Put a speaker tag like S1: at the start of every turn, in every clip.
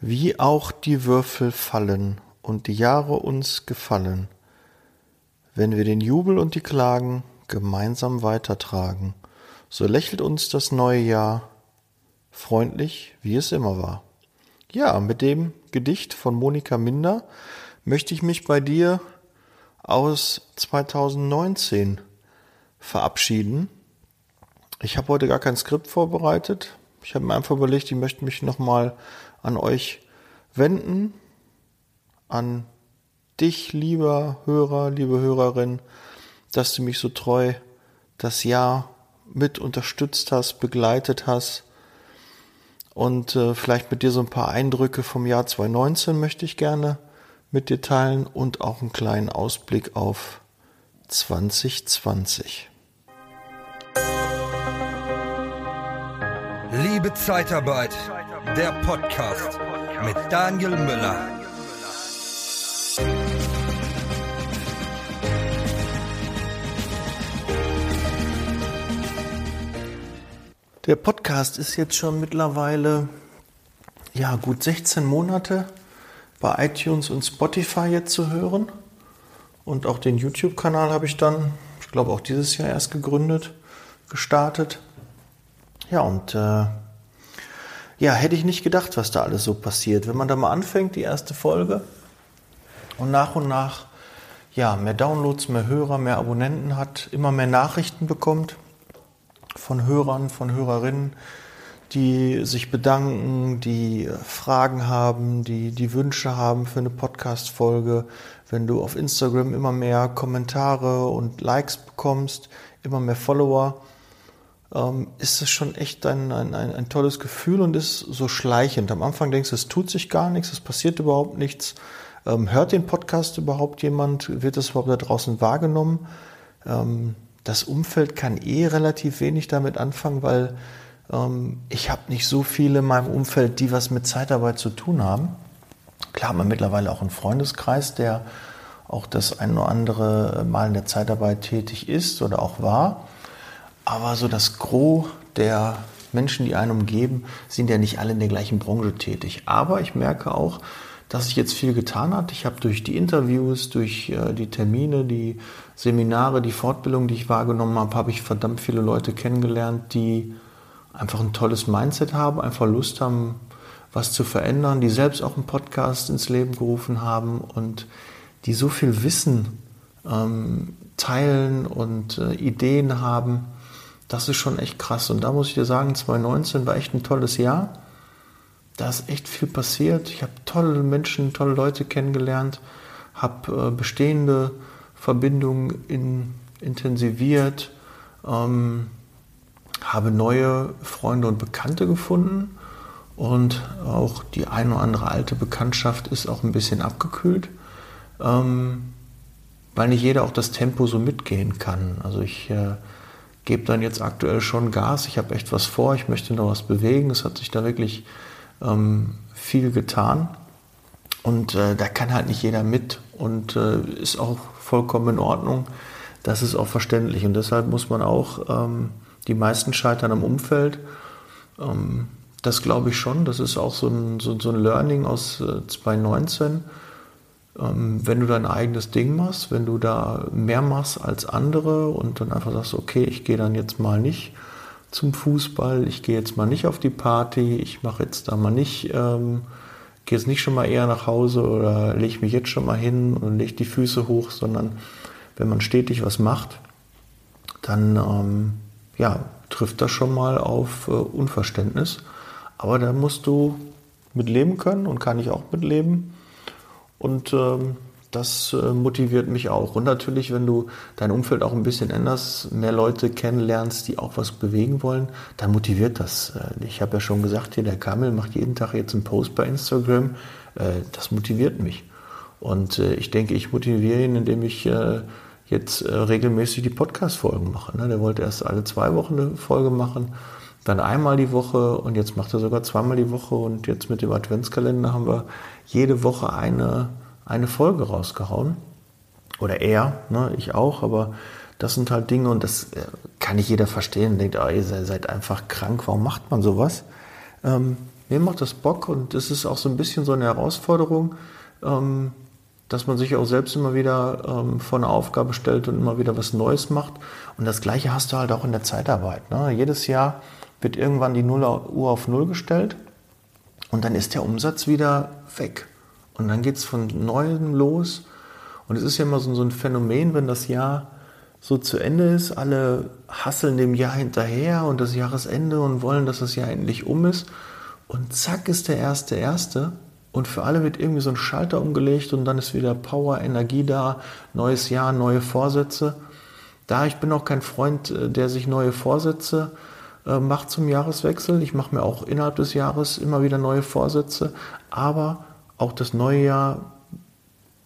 S1: Wie auch die Würfel fallen und die Jahre uns gefallen, wenn wir den Jubel und die Klagen gemeinsam weitertragen, so lächelt uns das neue Jahr freundlich, wie es immer war. Ja, mit dem Gedicht von Monika Minder möchte ich mich bei dir aus 2019 verabschieden. Ich habe heute gar kein Skript vorbereitet. Ich habe mir einfach überlegt, ich möchte mich nochmal an euch wenden, an dich, lieber Hörer, liebe Hörerin, dass du mich so treu das Jahr mit unterstützt hast, begleitet hast. Und äh, vielleicht mit dir so ein paar Eindrücke vom Jahr 2019 möchte ich gerne mit dir teilen und auch einen kleinen Ausblick auf 2020.
S2: Liebe Zeitarbeit, der Podcast mit Daniel Müller.
S1: Der Podcast ist jetzt schon mittlerweile ja gut 16 Monate bei iTunes und Spotify jetzt zu hören. Und auch den YouTube-Kanal habe ich dann, ich glaube auch dieses Jahr erst gegründet, gestartet. Ja, und äh, ja, hätte ich nicht gedacht, was da alles so passiert. Wenn man da mal anfängt, die erste Folge, und nach und nach ja, mehr Downloads, mehr Hörer, mehr Abonnenten hat, immer mehr Nachrichten bekommt von Hörern, von Hörerinnen, die sich bedanken, die Fragen haben, die die Wünsche haben für eine Podcast-Folge. Wenn du auf Instagram immer mehr Kommentare und Likes bekommst, immer mehr Follower, ähm, ist es schon echt ein, ein, ein, ein, tolles Gefühl und ist so schleichend. Am Anfang denkst du, es tut sich gar nichts, es passiert überhaupt nichts. Ähm, hört den Podcast überhaupt jemand? Wird es überhaupt da draußen wahrgenommen? Ähm, das Umfeld kann eh relativ wenig damit anfangen, weil ähm, ich habe nicht so viele in meinem Umfeld, die was mit Zeitarbeit zu tun haben. Klar man mittlerweile auch einen Freundeskreis, der auch das ein oder andere Mal in der Zeitarbeit tätig ist oder auch war. Aber so das Gros der Menschen, die einen umgeben, sind ja nicht alle in der gleichen Branche tätig. Aber ich merke auch, dass sich jetzt viel getan hat. Ich habe durch die Interviews, durch äh, die Termine, die Seminare, die Fortbildung, die ich wahrgenommen habe, habe ich verdammt viele Leute kennengelernt, die einfach ein tolles Mindset haben, einfach Lust haben, was zu verändern, die selbst auch einen Podcast ins Leben gerufen haben und die so viel Wissen ähm, teilen und äh, Ideen haben das ist schon echt krass. Und da muss ich dir sagen, 2019 war echt ein tolles Jahr. Da ist echt viel passiert. Ich habe tolle Menschen, tolle Leute kennengelernt, habe äh, bestehende Verbindungen in, intensiviert, ähm, habe neue Freunde und Bekannte gefunden und auch die eine oder andere alte Bekanntschaft ist auch ein bisschen abgekühlt, ähm, weil nicht jeder auch das Tempo so mitgehen kann. Also ich äh, gebe dann jetzt aktuell schon Gas. Ich habe echt was vor, ich möchte noch was bewegen. Es hat sich da wirklich ähm, viel getan. Und äh, da kann halt nicht jeder mit und äh, ist auch vollkommen in Ordnung. Das ist auch verständlich. Und deshalb muss man auch, ähm, die meisten scheitern am Umfeld. Ähm, das glaube ich schon. Das ist auch so ein, so, so ein Learning aus äh, 2019 ähm, wenn du dein eigenes Ding machst, wenn du da mehr machst als andere und dann einfach sagst, okay, ich gehe dann jetzt mal nicht zum Fußball, ich gehe jetzt mal nicht auf die Party, ich mache jetzt da mal nicht, ähm, gehe jetzt nicht schon mal eher nach Hause oder lege mich jetzt schon mal hin und lege die Füße hoch, sondern wenn man stetig was macht, dann ähm, ja, trifft das schon mal auf äh, Unverständnis. Aber da musst du mit leben können und kann ich auch mit leben. Und ähm, das äh, motiviert mich auch. Und natürlich, wenn du dein Umfeld auch ein bisschen änderst, mehr Leute kennenlernst, die auch was bewegen wollen, dann motiviert das. Äh, ich habe ja schon gesagt, hier der Kamel macht jeden Tag jetzt einen Post bei Instagram. Äh, das motiviert mich. Und ich denke, ich motiviere ihn, indem ich jetzt regelmäßig die Podcast-Folgen mache. Ne? Der wollte erst alle zwei Wochen eine Folge machen, dann einmal die Woche und jetzt macht er sogar zweimal die Woche. Und jetzt mit dem Adventskalender haben wir jede Woche eine, eine Folge rausgehauen. Oder er, ne, ich auch, aber das sind halt Dinge und das kann nicht jeder verstehen. Denkt, oh, ihr seid einfach krank, warum macht man sowas? Ähm, mir macht das Bock und es ist auch so ein bisschen so eine Herausforderung, ähm, dass man sich auch selbst immer wieder ähm, vor eine Aufgabe stellt und immer wieder was Neues macht. Und das Gleiche hast du halt auch in der Zeitarbeit. Ne? Jedes Jahr wird irgendwann die Uhr auf Null gestellt und dann ist der Umsatz wieder weg. Und dann geht es von Neuem los. Und es ist ja immer so, so ein Phänomen, wenn das Jahr so zu Ende ist, alle hasseln dem Jahr hinterher und das Jahresende und wollen, dass das Jahr endlich um ist. Und zack ist der erste erste und für alle wird irgendwie so ein Schalter umgelegt und dann ist wieder Power, Energie da, neues Jahr, neue Vorsätze. Da ich bin auch kein Freund, äh, der sich neue Vorsätze äh, macht zum Jahreswechsel. Ich mache mir auch innerhalb des Jahres immer wieder neue Vorsätze, aber auch das neue Jahr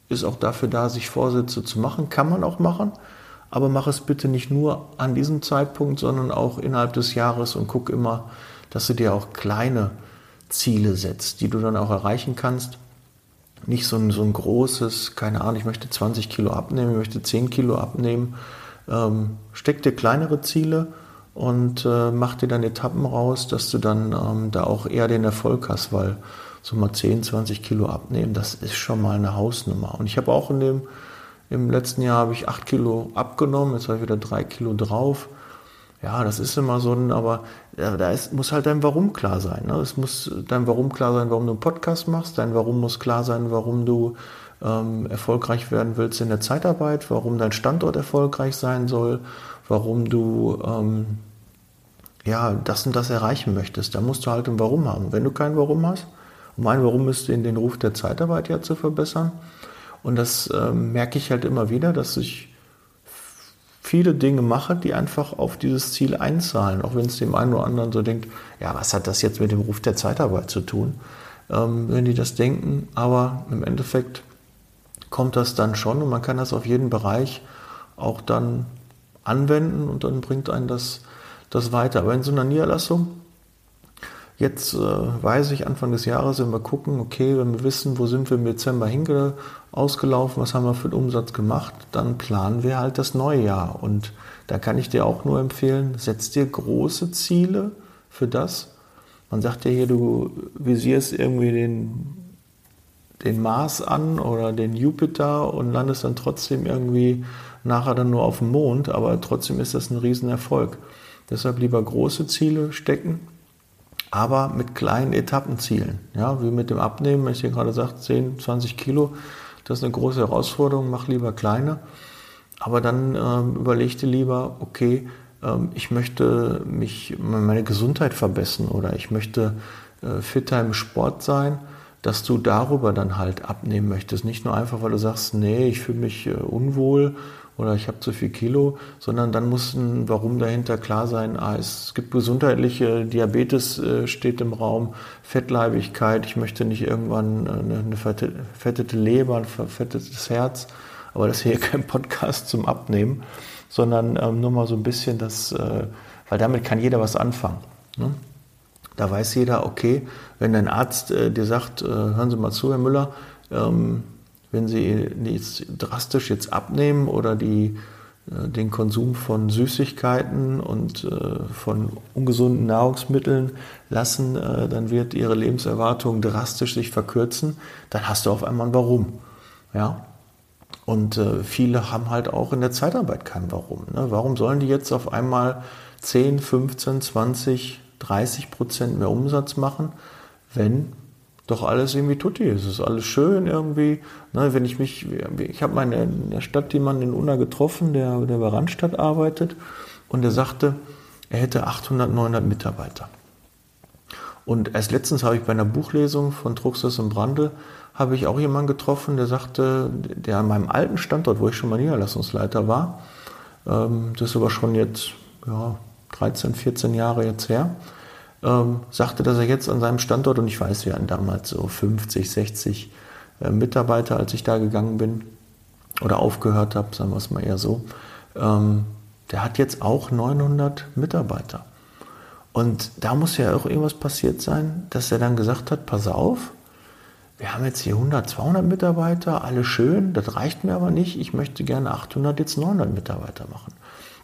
S1: ist auch dafür da, sich Vorsätze zu machen. Kann man auch machen, aber mach es bitte nicht nur an diesem Zeitpunkt, sondern auch innerhalb des Jahres und guck immer, dass du dir auch kleine Ziele setzt, die du dann auch erreichen kannst. Nicht so ein, so ein großes, keine Ahnung, ich möchte 20 Kilo abnehmen, ich möchte 10 Kilo abnehmen. Ähm, steck dir kleinere Ziele und äh, mach dir dann Etappen raus, dass du dann ähm, da auch eher den Erfolg hast, weil so mal 10, 20 Kilo abnehmen, das ist schon mal eine Hausnummer. Und ich habe auch in dem, im letzten Jahr habe ich 8 Kilo abgenommen, jetzt habe ich wieder 3 Kilo drauf. Ja, das ist immer so ein, aber da ist, muss halt dein Warum klar sein. Ne? Es muss dein Warum klar sein, warum du einen Podcast machst. Dein Warum muss klar sein, warum du ähm, erfolgreich werden willst in der Zeitarbeit, warum dein Standort erfolgreich sein soll, warum du ähm, ja das und das erreichen möchtest. Da musst du halt ein Warum haben. Wenn du kein Warum hast, und mein Warum ist, den, den Ruf der Zeitarbeit ja zu verbessern. Und das ähm, merke ich halt immer wieder, dass ich viele Dinge mache, die einfach auf dieses Ziel einzahlen, auch wenn es dem einen oder anderen so denkt, ja, was hat das jetzt mit dem Ruf der Zeitarbeit zu tun, ähm, wenn die das denken, aber im Endeffekt kommt das dann schon und man kann das auf jeden Bereich auch dann anwenden und dann bringt einen das, das weiter. Aber in so einer Niederlassung Jetzt äh, weiß ich Anfang des Jahres, wenn wir gucken, okay, wenn wir wissen, wo sind wir im Dezember hinge ausgelaufen, was haben wir für den Umsatz gemacht, dann planen wir halt das neue Jahr. Und da kann ich dir auch nur empfehlen, setz dir große Ziele für das. Man sagt ja hier, du visierst irgendwie den, den Mars an oder den Jupiter und landest dann trotzdem irgendwie nachher dann nur auf dem Mond, aber trotzdem ist das ein Riesenerfolg. Deshalb lieber große Ziele stecken aber mit kleinen Etappenzielen. Ja, wie mit dem Abnehmen, wenn ich dir gerade sage, 10, 20 Kilo, das ist eine große Herausforderung, mach lieber kleine. Aber dann ähm, überleg dir lieber, okay, ähm, ich möchte mich, meine Gesundheit verbessern oder ich möchte äh, fitter im Sport sein, dass du darüber dann halt abnehmen möchtest. Nicht nur einfach, weil du sagst, nee, ich fühle mich äh, unwohl oder ich habe zu viel Kilo, sondern dann muss ein Warum dahinter klar sein. Ah, es gibt gesundheitliche Diabetes äh, steht im Raum, Fettleibigkeit, ich möchte nicht irgendwann äh, eine, eine verfettete Leber, ein verfettetes Herz, aber das ist hier kein Podcast zum Abnehmen, sondern ähm, nur mal so ein bisschen das, äh, weil damit kann jeder was anfangen. Ne? Da weiß jeder, okay, wenn dein Arzt äh, dir sagt, äh, hören Sie mal zu, Herr Müller, ähm, wenn Sie jetzt drastisch jetzt abnehmen oder die, äh, den Konsum von Süßigkeiten und äh, von ungesunden Nahrungsmitteln lassen, äh, dann wird Ihre Lebenserwartung drastisch sich verkürzen. Dann hast du auf einmal ein Warum. Ja? Und viele haben halt auch in der Zeitarbeit kein Warum. Ne? Warum sollen die jetzt auf einmal 10, 15, 20, 30 Prozent mehr Umsatz machen, wenn doch alles irgendwie tutti. Es ist alles schön irgendwie. Ne, wenn ich mich, ich habe mal in der Stadt jemanden in Unna getroffen, der, der bei Randstadt arbeitet und der sagte, er hätte 800, 900 Mitarbeiter. Und erst letztens habe ich bei einer Buchlesung von Truxas und Brandl habe ich auch jemanden getroffen, der sagte, der an meinem alten Standort, wo ich schon mal Niederlassungsleiter war, ähm, das ist aber schon jetzt ja, 13, 14 Jahre jetzt her, ähm, sagte, dass er jetzt an seinem Standort, und ich weiß, wir hatten damals so 50, 60 äh, Mitarbeiter, als ich da gegangen bin oder aufgehört habe, sagen wir es mal eher so, ähm, der hat jetzt auch 900 Mitarbeiter. Und da muss ja auch irgendwas passiert sein, dass er dann gesagt hat, pass auf, wir haben jetzt hier 100, 200 Mitarbeiter, alle schön, das reicht mir aber nicht, ich möchte gerne 800, jetzt 900 Mitarbeiter machen.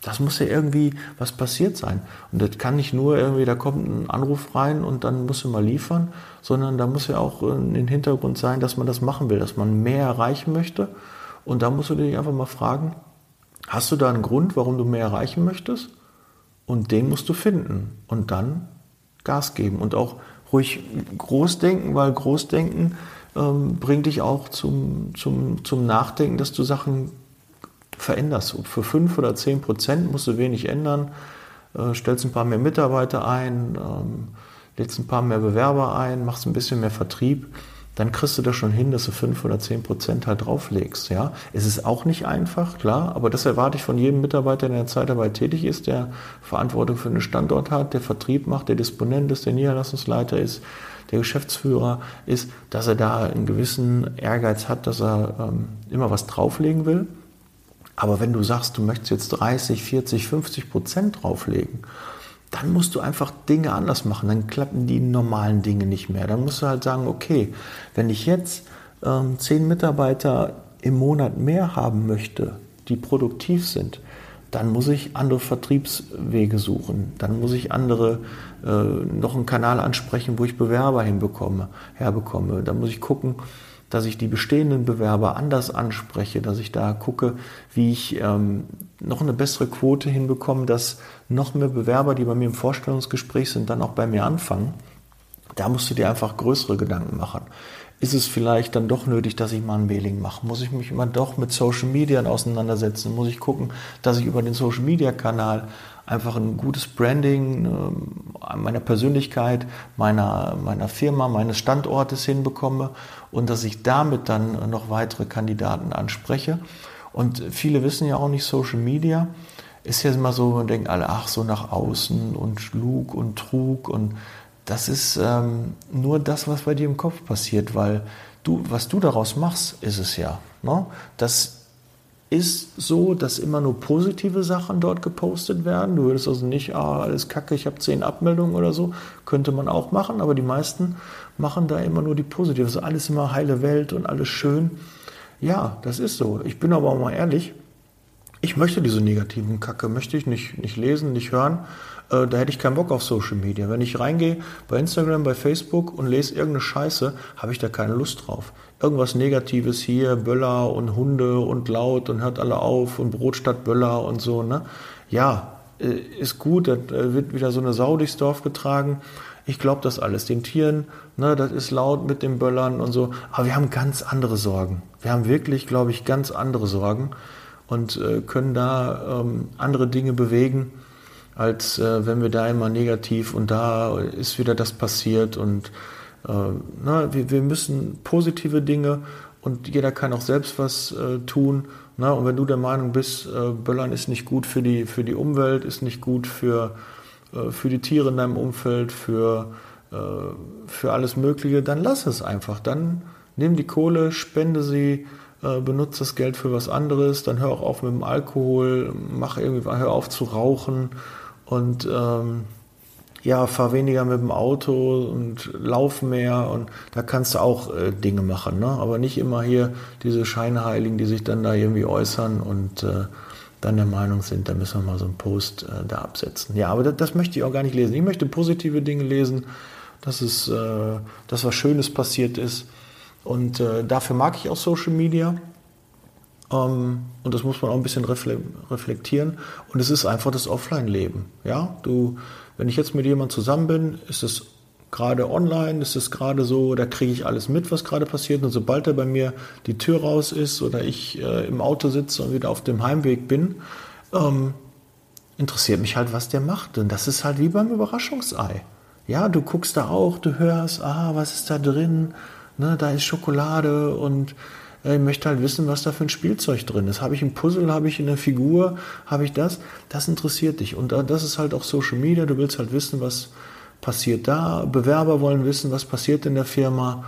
S1: Das muss ja irgendwie was passiert sein. Und das kann nicht nur irgendwie, da kommt ein Anruf rein und dann musst du mal liefern, sondern da muss ja auch ein Hintergrund sein, dass man das machen will, dass man mehr erreichen möchte. Und da musst du dich einfach mal fragen, hast du da einen Grund, warum du mehr erreichen möchtest? Und den musst du finden. Und dann Gas geben und auch ruhig groß denken, weil Großdenken ähm, bringt dich auch zum, zum, zum Nachdenken, dass du Sachen veränderst. Und für fünf oder zehn Prozent musst du wenig ändern, äh, stellst ein paar mehr Mitarbeiter ein, ähm, lädst ein paar mehr Bewerber ein, machst ein bisschen mehr Vertrieb, dann kriegst du das schon hin, dass du fünf oder zehn Prozent halt drauflegst. Ja? Es ist auch nicht einfach, klar, aber das erwarte ich von jedem Mitarbeiter, der in der Zeitarbeit tätig ist, der Verantwortung für einen Standort hat, der Vertrieb macht, der Disponent ist, der Niederlassungsleiter ist, der Geschäftsführer ist, dass er da einen gewissen Ehrgeiz hat, dass er ähm, immer was drauflegen will. Aber wenn du sagst, du möchtest jetzt 30, 40, 50 Prozent drauflegen, dann musst du einfach Dinge anders machen. Dann klappen die normalen Dinge nicht mehr. Dann musst du halt sagen, okay, wenn ich jetzt ähm, zehn Mitarbeiter im Monat mehr haben möchte, die produktiv sind, dann muss ich andere Vertriebswege suchen. Dann muss ich andere äh, noch einen Kanal ansprechen, wo ich Bewerber hinbekomme, herbekomme. Dann muss ich gucken, dass ich die bestehenden Bewerber anders anspreche, dass ich da gucke, wie ich ähm, noch eine bessere Quote hinbekomme, dass noch mehr Bewerber, die bei mir im Vorstellungsgespräch sind, dann auch bei mir anfangen. Da musst du dir einfach größere Gedanken machen. Ist es vielleicht dann doch nötig, dass ich mal ein Mailing mache? Muss ich mich immer doch mit Social Media auseinandersetzen? Muss ich gucken, dass ich über den Social Media Kanal einfach ein gutes Branding äh, meiner Persönlichkeit, meiner, meiner Firma, meines Standortes hinbekomme und dass ich damit dann noch weitere Kandidaten anspreche. Und viele wissen ja auch nicht, Social Media ist ja immer so, man denkt alle, ach, so nach außen und Schlug und Trug und das ist ähm, nur das, was bei dir im Kopf passiert, weil du, was du daraus machst, ist es ja. Ne? Das ist so, dass immer nur positive Sachen dort gepostet werden. Du würdest also nicht, ah, alles kacke, ich habe zehn Abmeldungen oder so. Könnte man auch machen, aber die meisten machen da immer nur die positive. Also alles immer heile Welt und alles schön. Ja, das ist so. Ich bin aber auch mal ehrlich, ich möchte diese negativen Kacke, möchte ich nicht, nicht lesen, nicht hören. Äh, da hätte ich keinen Bock auf Social Media. Wenn ich reingehe bei Instagram, bei Facebook und lese irgendeine Scheiße, habe ich da keine Lust drauf irgendwas Negatives hier, Böller und Hunde und laut und hört alle auf und Brot statt Böller und so. Ne? Ja, äh, ist gut, da wird wieder so eine Sau durchs Dorf getragen. Ich glaube das alles. Den Tieren, ne, das ist laut mit den Böllern und so. Aber wir haben ganz andere Sorgen. Wir haben wirklich, glaube ich, ganz andere Sorgen und äh, können da ähm, andere Dinge bewegen, als äh, wenn wir da immer negativ und da ist wieder das passiert und äh, na, wir, wir müssen positive Dinge und jeder kann auch selbst was äh, tun. Na, und wenn du der Meinung bist, äh, Böllern ist nicht gut für die, für die Umwelt, ist nicht gut für, äh, für die Tiere in deinem Umfeld, für, äh, für alles Mögliche, dann lass es einfach. Dann nimm die Kohle, spende sie, benutze das Geld für was anderes, dann hör auch auf mit dem Alkohol, mach irgendwie, hör auf zu rauchen und ähm, ja, fahr weniger mit dem Auto und lauf mehr und da kannst du auch äh, Dinge machen, ne? aber nicht immer hier diese Scheinheiligen, die sich dann da irgendwie äußern und äh, dann der Meinung sind, da müssen wir mal so einen Post äh, da absetzen. Ja, aber das, das, möchte ich auch gar nicht lesen. Ich möchte positive Dinge lesen, dass es, äh, dass was Schönes passiert ist und äh, dafür mag ich auch Social Media. Ähm, und das muss man auch ein bisschen reflektieren. Und es ist einfach das Offline-Leben. Ja, du wenn ich jetzt mit jemandem zusammen bin, ist es gerade online, ist es gerade so, da kriege ich alles mit, was gerade passiert. Und sobald er bei mir die Tür raus ist oder ich äh, im Auto sitze und wieder auf dem Heimweg bin, ähm, interessiert mich halt, was der macht. Und das ist halt wie beim Überraschungsei. Ja, du guckst da auch, du hörst, ah, was ist da drin? Ne, da ist Schokolade und ich möchte halt wissen, was da für ein Spielzeug drin ist. Habe ich ein Puzzle, habe ich eine Figur, habe ich das? Das interessiert dich. Und das ist halt auch Social Media. Du willst halt wissen, was passiert da. Bewerber wollen wissen, was passiert in der Firma.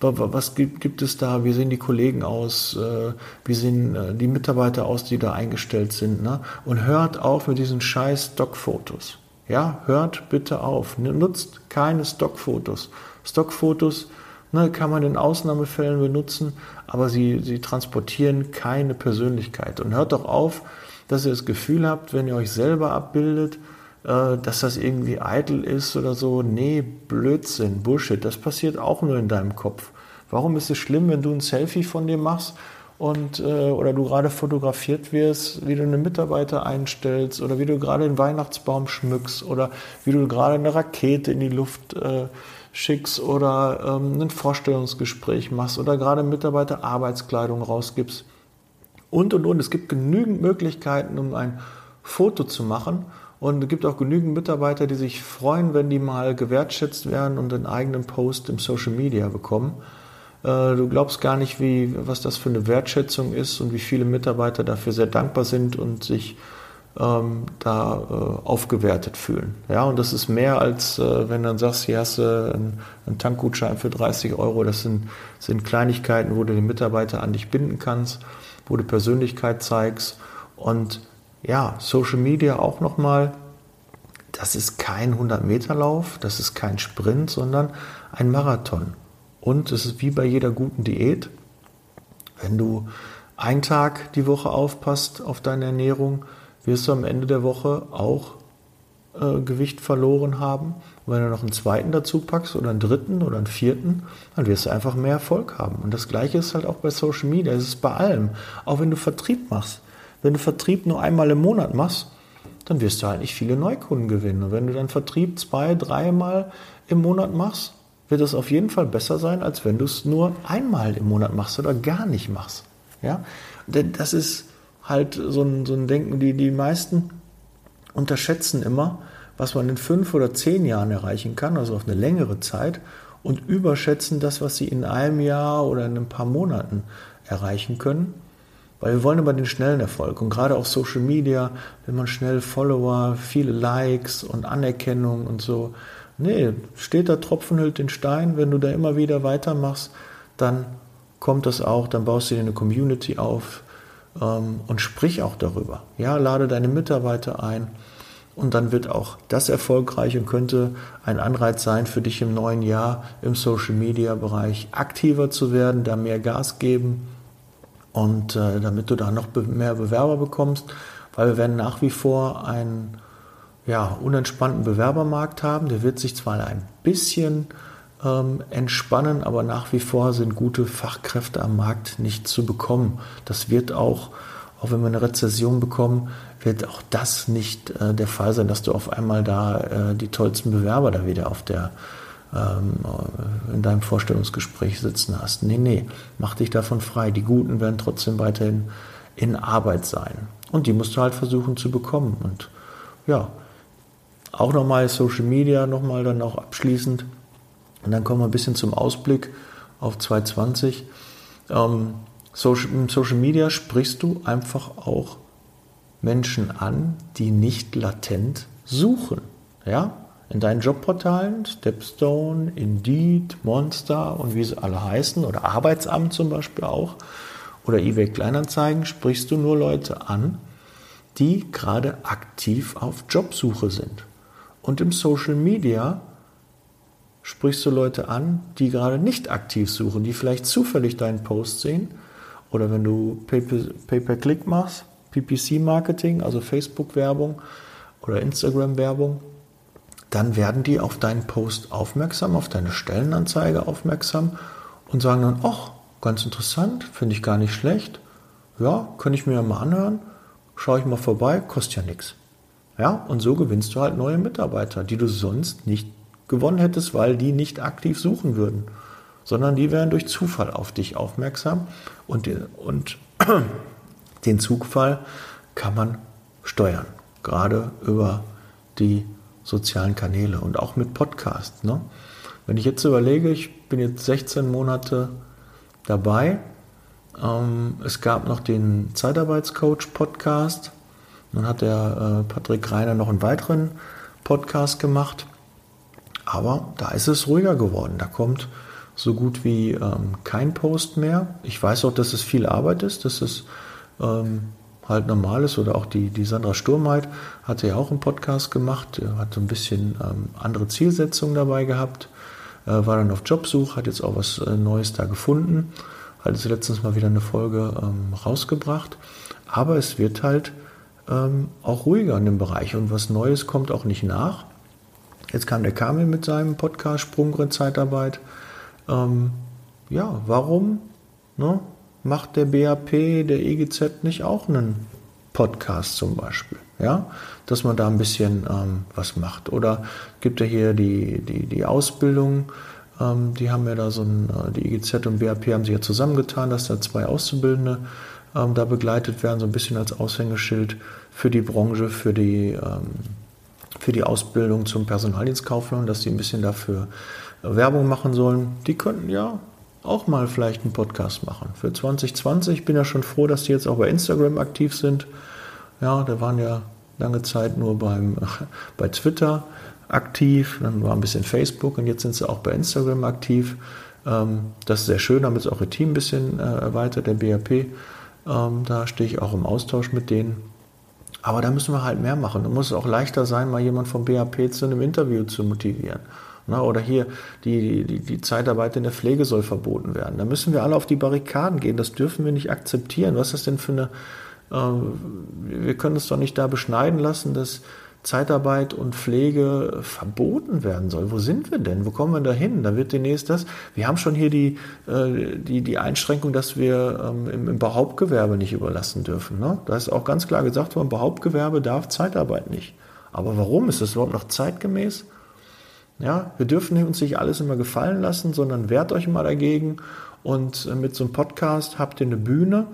S1: Was gibt, es da? Wie sehen die Kollegen aus? Äh, wie sehen äh, die Mitarbeiter aus, die da eingestellt sind? Ne? Und hört auf mit diesen scheiß Stockfotos. Ja, hört bitte auf. Nutzt keine Stockfotos. Stockfotos ne, kann man in Ausnahmefällen benutzen, aber sie, sie transportieren keine Persönlichkeit. Und hört doch auf, dass ihr das Gefühl habt, wenn ihr euch selber abbildet, äh, dass das irgendwie eitel ist oder so. Nee, Blödsinn, Bullshit. Das passiert auch nur in deinem Kopf. Warum ist es schlimm, wenn du ein Selfie von dir machst und äh, oder du gerade fotografiert wirst, wie du eine Mitarbeiter einstellst oder wie du gerade den Weihnachtsbaum schmückst oder wie du gerade eine Rakete in die Luft äh, schickst oder ähm, ein Vorstellungsgespräch machst oder gerade Mitarbeiter Arbeitskleidung rausgibst und und und. Es gibt genügend Möglichkeiten, um ein Foto zu machen. Und es gibt auch genügend Mitarbeiter, die sich freuen, wenn die mal gewertschätzt werden und einen eigenen Post im Social Media bekommen. Äh, du glaubst gar nicht, wie, was das für eine Wertschätzung ist und wie viele Mitarbeiter dafür sehr dankbar sind und sich ähm, da äh, aufgewertet fühlen. Ja, und das ist mehr als, äh, wenn du dann sagst, hier hast du einen, einen, Tankgutschein für 30 Euro. Das sind, sind Kleinigkeiten, wo du den Mitarbeiter an dich binden kannst, wo du Persönlichkeit zeigst. Und ja, Social Media auch nochmal, das ist kein 100-Meter-Lauf, das ist kein Sprint, sondern ein Marathon. Und es ist wie bei jeder guten Diät, wenn du einen Tag die Woche aufpasst auf deine Ernährung, wirst du am Ende der Woche auch äh, Gewicht verloren haben. Und wenn du noch einen zweiten dazu packst oder einen dritten oder einen vierten, dann wirst du einfach mehr Erfolg haben. Und das gleiche ist halt auch bei Social Media, es ist bei allem. Auch wenn du Vertrieb machst. Wenn du Vertrieb nur einmal im Monat machst, dann wirst du halt nicht viele Neukunden gewinnen. Und wenn du dann Vertrieb zwei, dreimal im Monat machst, wird es auf jeden Fall besser sein, als wenn du es nur einmal im Monat machst oder gar nicht machst. Ja? Das ist halt so ein, so ein Denken, die die meisten unterschätzen immer, was man in fünf oder zehn Jahren erreichen kann, also auf eine längere Zeit, und überschätzen das, was sie in einem Jahr oder in ein paar Monaten erreichen können. Weil wir wollen immer den schnellen Erfolg. Und gerade auf Social Media, wenn man schnell Follower, viele Likes und Anerkennung und so, Nee, steht da Tropfen hüllt den Stein. Wenn du da immer wieder weitermachst, dann kommt das auch, dann baust du dir eine Community auf ähm, und sprich auch darüber. Ja, lade deine Mitarbeiter ein und dann wird auch das erfolgreich und könnte ein Anreiz sein für dich im neuen Jahr im Social Media Bereich aktiver zu werden, da mehr Gas geben und äh, damit du da noch mehr Bewerber bekommst, weil wir werden nach wie vor ein ja, unentspannten Bewerbermarkt haben. Der wird sich zwar ein bisschen ähm, entspannen, aber nach wie vor sind gute Fachkräfte am Markt nicht zu bekommen. Das wird auch, auch wenn wir eine Rezession bekommen, wird auch das nicht äh, der Fall sein, dass du auf einmal da äh, die tollsten Bewerber da wieder auf der ähm, äh, in deinem Vorstellungsgespräch sitzen hast. Nee, nee, mach dich davon frei. Die Guten werden trotzdem weiterhin in Arbeit sein. Und die musst du halt versuchen zu bekommen. Und ja, auch nochmal Social Media, nochmal dann auch abschließend. Und dann kommen wir ein bisschen zum Ausblick auf 2020. Ähm, Social, Im Social Media sprichst du einfach auch Menschen an, die nicht latent suchen. Ja? In deinen Jobportalen, Stepstone, Indeed, Monster und wie sie alle heißen, oder Arbeitsamt zum Beispiel auch, oder eBay Kleinanzeigen, sprichst du nur Leute an, die gerade aktiv auf Jobsuche sind. Und im Social Media sprichst du Leute an, die gerade nicht aktiv suchen, die vielleicht zufällig deinen Post sehen. Oder wenn du Pay-per-Click machst, PPC-Marketing, also Facebook-Werbung oder Instagram-Werbung, dann werden die auf deinen Post aufmerksam, auf deine Stellenanzeige aufmerksam und sagen dann, ach, ganz interessant, finde ich gar nicht schlecht. Ja, könnte ich mir ja mal anhören, schaue ich mal vorbei, kostet ja nichts. Ja, und so gewinnst du halt neue Mitarbeiter, die du sonst nicht gewonnen hättest, weil die nicht aktiv suchen würden, sondern die wären durch Zufall auf dich aufmerksam und, und den Zufall kann man steuern, gerade über die sozialen Kanäle und auch mit Podcasts. Ne? Wenn ich jetzt überlege, ich bin jetzt 16 Monate dabei, ähm, es gab noch den Zeitarbeitscoach Podcast, dann hat der äh, Patrick Reiner noch einen weiteren Podcast gemacht. Aber da ist es ruhiger geworden. Da kommt so gut wie ähm, kein Post mehr. Ich weiß auch, dass es viel Arbeit ist, dass es ähm, halt normal ist. Oder auch die, die Sandra Sturmheit hatte ja auch einen Podcast gemacht, hat so ein bisschen ähm, andere Zielsetzungen dabei gehabt, äh, war dann auf Jobsuche, hat jetzt auch was äh, Neues da gefunden, hat jetzt letztens mal wieder eine Folge ähm, rausgebracht. Aber es wird halt ähm, auch ruhiger in dem Bereich und was Neues kommt auch nicht nach. Jetzt kam der Kamil mit seinem Podcast Sprungbrett Zeitarbeit. Ähm, ja, warum ne, macht der BAP, der EGZ nicht auch einen Podcast zum Beispiel? Ja, dass man da ein bisschen ähm, was macht. Oder gibt ja hier die, die, die Ausbildung, ähm, die haben ja da so ein, äh, die EGZ und BAP haben sich ja zusammengetan, dass da zwei Auszubildende ähm, da begleitet werden, so ein bisschen als Aushängeschild für die Branche, für die, ähm, für die Ausbildung zum Personaldienstkaufmann, dass die ein bisschen dafür äh, Werbung machen sollen. Die könnten ja auch mal vielleicht einen Podcast machen. Für 2020 ich bin ja schon froh, dass die jetzt auch bei Instagram aktiv sind. Ja, da waren ja lange Zeit nur beim, bei Twitter aktiv, dann war ein bisschen Facebook und jetzt sind sie auch bei Instagram aktiv. Ähm, das ist sehr schön, damit ist auch ihr Team ein bisschen äh, erweitert, der BAP. Ähm, da stehe ich auch im Austausch mit denen. Aber da müssen wir halt mehr machen. Da muss es auch leichter sein, mal jemand vom BAP zu einem Interview zu motivieren. oder hier, die, die, die Zeitarbeit in der Pflege soll verboten werden. Da müssen wir alle auf die Barrikaden gehen. Das dürfen wir nicht akzeptieren. Was ist denn für eine ähm, wir können es doch nicht da beschneiden lassen, dass Zeitarbeit und Pflege verboten werden soll. Wo sind wir denn? Wo kommen wir da hin? Da wird demnächst das. Wir haben schon hier die, äh, die, die Einschränkung, dass wir ähm, im, im Behauptgewerbe nicht überlassen dürfen. Ne? Da ist auch ganz klar gesagt worden, Behauptgewerbe darf Zeitarbeit nicht. Aber warum? Ist das überhaupt noch zeitgemäß? Ja, wir dürfen uns nicht alles immer gefallen lassen, sondern wehrt euch mal dagegen. Und äh, mit so einem Podcast habt ihr eine Bühne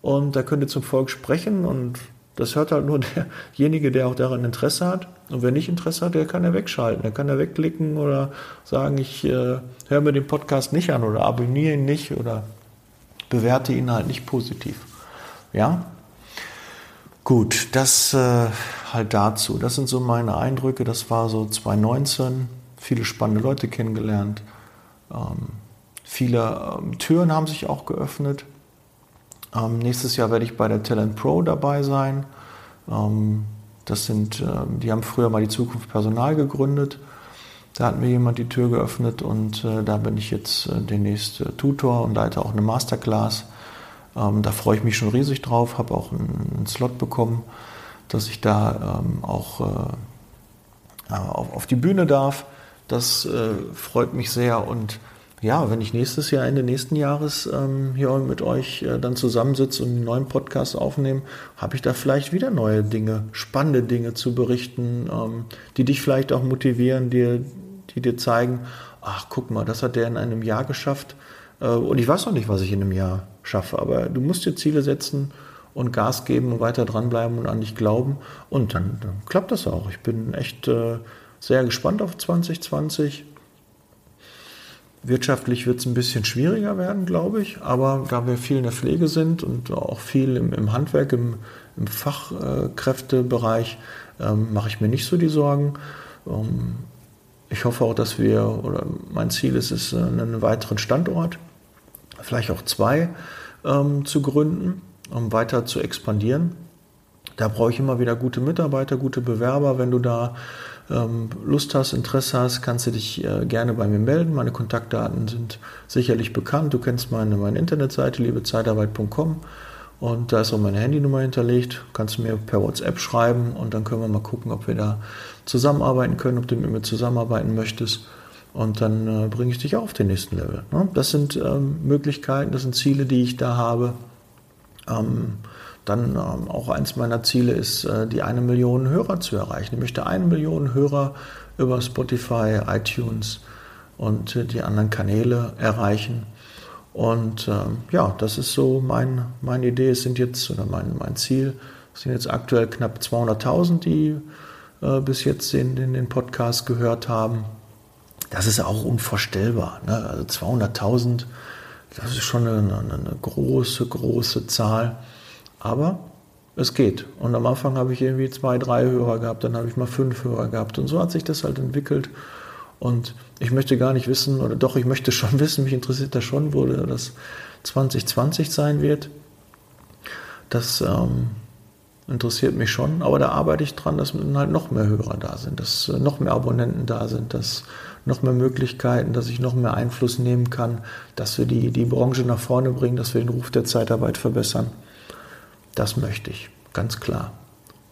S1: und da könnt ihr zum Volk sprechen und das hört halt nur derjenige, der auch daran Interesse hat. Und wer nicht Interesse hat, der kann ja wegschalten. Der kann ja wegklicken oder sagen, ich äh, höre mir den Podcast nicht an oder abonniere ihn nicht oder bewerte ihn halt nicht positiv. Ja? Gut, das äh, halt dazu. Das sind so meine Eindrücke. Das war so 2019. Viele spannende Leute kennengelernt. Ähm, viele ähm, Türen haben sich auch geöffnet. Ähm, nächstes Jahr werde ich bei der Talent Pro dabei sein. Ähm, das sind, äh, die haben früher mal die Zukunft Personal gegründet. Da hat mir jemand die Tür geöffnet und äh, da bin ich jetzt äh, demnächst äh, Tutor und leite auch eine Masterclass. Ähm, da freue ich mich schon riesig drauf, habe auch einen, einen, Slot bekommen, dass ich da ähm, auch äh, auf, auf, die Bühne darf. Das äh, freut mich sehr und ja, wenn ich nächstes Jahr, Ende nächsten Jahres ähm, hier mit euch äh, dann zusammensitze und einen neuen Podcast aufnehme, habe ich da vielleicht wieder neue Dinge, spannende Dinge zu berichten, ähm, die dich vielleicht auch motivieren, dir, die dir zeigen, ach guck mal, das hat der in einem Jahr geschafft. Äh, und ich weiß noch nicht, was ich in einem Jahr schaffe, aber du musst dir Ziele setzen und Gas geben und weiter dranbleiben und an dich glauben. Und dann, dann klappt das auch. Ich bin echt äh, sehr gespannt auf 2020 Wirtschaftlich wird es ein bisschen schwieriger werden, glaube ich, aber da wir viel in der Pflege sind und auch viel im, im Handwerk, im, im Fachkräftebereich, ähm, mache ich mir nicht so die Sorgen. Ähm, ich hoffe auch, dass wir, oder mein Ziel ist es, einen weiteren Standort, vielleicht auch zwei, ähm, zu gründen, um weiter zu expandieren. Da brauche ich immer wieder gute Mitarbeiter, gute Bewerber. Wenn du da Lust hast, Interesse hast, kannst du dich äh, gerne bei mir melden. Meine Kontaktdaten sind sicherlich bekannt. Du kennst meine, meine Internetseite liebezeitarbeit.com und da ist auch meine Handynummer hinterlegt. Kannst du mir per WhatsApp schreiben und dann können wir mal gucken, ob wir da zusammenarbeiten können, ob du mit mir zusammenarbeiten möchtest. Und dann äh, bringe ich dich auf den nächsten Level. Ne? Das sind ähm, Möglichkeiten, das sind Ziele, die ich da habe. Ähm, dann ähm, auch eins meiner Ziele ist, äh, die eine Million Hörer zu erreichen. Ich möchte eine Million Hörer über Spotify, iTunes und äh, die anderen Kanäle erreichen. Und ähm, ja, das ist so mein, meine Idee. Es sind jetzt, oder mein, mein Ziel, es sind jetzt aktuell knapp 200.000, die äh, bis jetzt den, den, den Podcast gehört haben. Das ist auch unvorstellbar. Ne? Also 200.000, das ist schon eine, eine große, große Zahl. Aber es geht. Und am Anfang habe ich irgendwie zwei, drei Hörer gehabt, dann habe ich mal fünf Hörer gehabt. Und so hat sich das halt entwickelt. Und ich möchte gar nicht wissen, oder doch, ich möchte schon wissen, mich interessiert das schon, wo das 2020 sein wird. Das ähm, interessiert mich schon, aber da arbeite ich dran, dass halt noch mehr Hörer da sind, dass äh, noch mehr Abonnenten da sind, dass noch mehr Möglichkeiten, dass ich noch mehr Einfluss nehmen kann, dass wir die, die Branche nach vorne bringen, dass wir den Ruf der Zeitarbeit verbessern. Das möchte ich, ganz klar.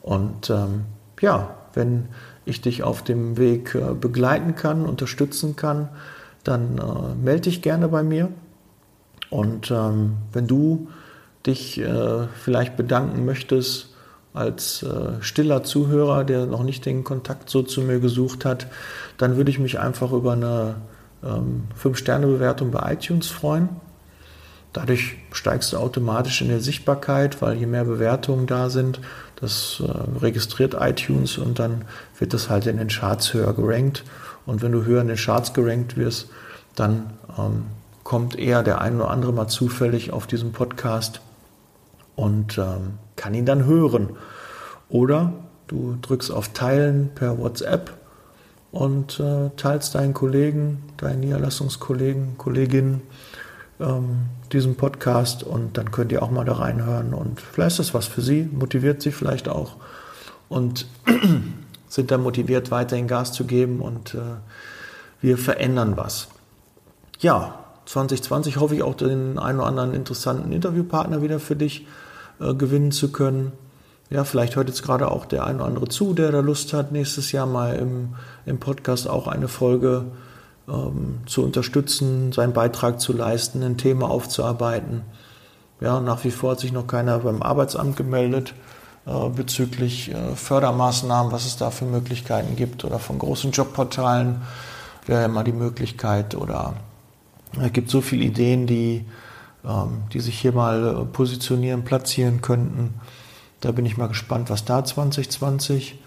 S1: Und ähm, ja, wenn ich dich auf dem Weg äh, begleiten kann, unterstützen kann, dann äh, melde dich gerne bei mir. Und ähm, wenn du dich äh, vielleicht bedanken möchtest als äh, stiller Zuhörer, der noch nicht den Kontakt so zu mir gesucht hat, dann würde ich mich einfach über eine ähm, 5-Sterne-Bewertung bei iTunes freuen. Dadurch steigst du automatisch in der Sichtbarkeit, weil je mehr Bewertungen da sind, das äh, registriert iTunes und dann wird das halt in den Charts höher gerankt. Und wenn du höher in den Charts gerankt wirst, dann ähm, kommt eher der ein oder andere mal zufällig auf diesen Podcast und ähm, kann ihn dann hören. Oder du drückst auf Teilen per WhatsApp und äh, teilst deinen Kollegen, deinen Niederlassungskollegen, Kolleginnen ähm, diesen Podcast und dann könnt ihr auch mal da reinhören und vielleicht ist das was für sie, motiviert sie vielleicht auch und sind dann motiviert, weiterhin Gas zu geben und äh, wir verändern was. Ja, 2020 hoffe ich auch den einen oder anderen interessanten Interviewpartner wieder für dich äh, gewinnen zu können. Ja, vielleicht hört jetzt gerade auch der ein oder andere zu, der da Lust hat, nächstes Jahr mal im, im Podcast auch eine Folge ähm, zu unterstützen, seinen Beitrag zu leisten, ein Thema aufzuarbeiten. Ja, nach wie vor hat sich noch keiner beim Arbeitsamt gemeldet äh, bezüglich äh, Fördermaßnahmen, was es da für Möglichkeiten gibt oder von großen Jobportalen wäre immer die Möglichkeit oder es gibt so viele Ideen, die, ähm, die sich hier mal äh, positionieren, platzieren könnten. Da bin ich mal gespannt, was da 2020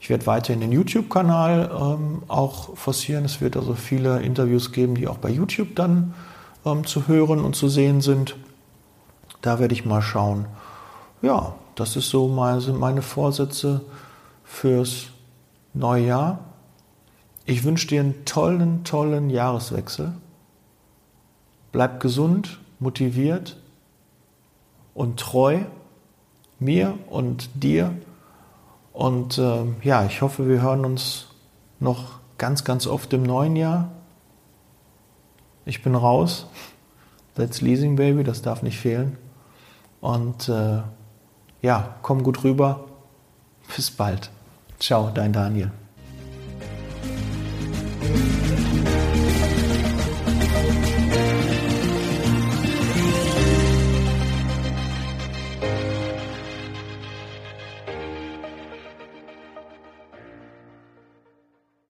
S1: ich werde weiterhin den YouTube-Kanal ähm, auch forcieren. Es wird also viele Interviews geben, die auch bei YouTube dann ähm, zu hören und zu sehen sind. Da werde ich mal schauen. Ja, das ist so meine, sind meine Vorsätze fürs neue Jahr. Ich wünsche dir einen tollen, tollen Jahreswechsel. Bleib gesund, motiviert und treu mir und dir und äh, ja, ich hoffe, wir hören uns noch ganz, ganz oft im neuen Jahr. Ich bin raus. That's Leasing Baby, das darf nicht fehlen. Und äh, ja, komm gut rüber. Bis bald. Ciao, dein Daniel.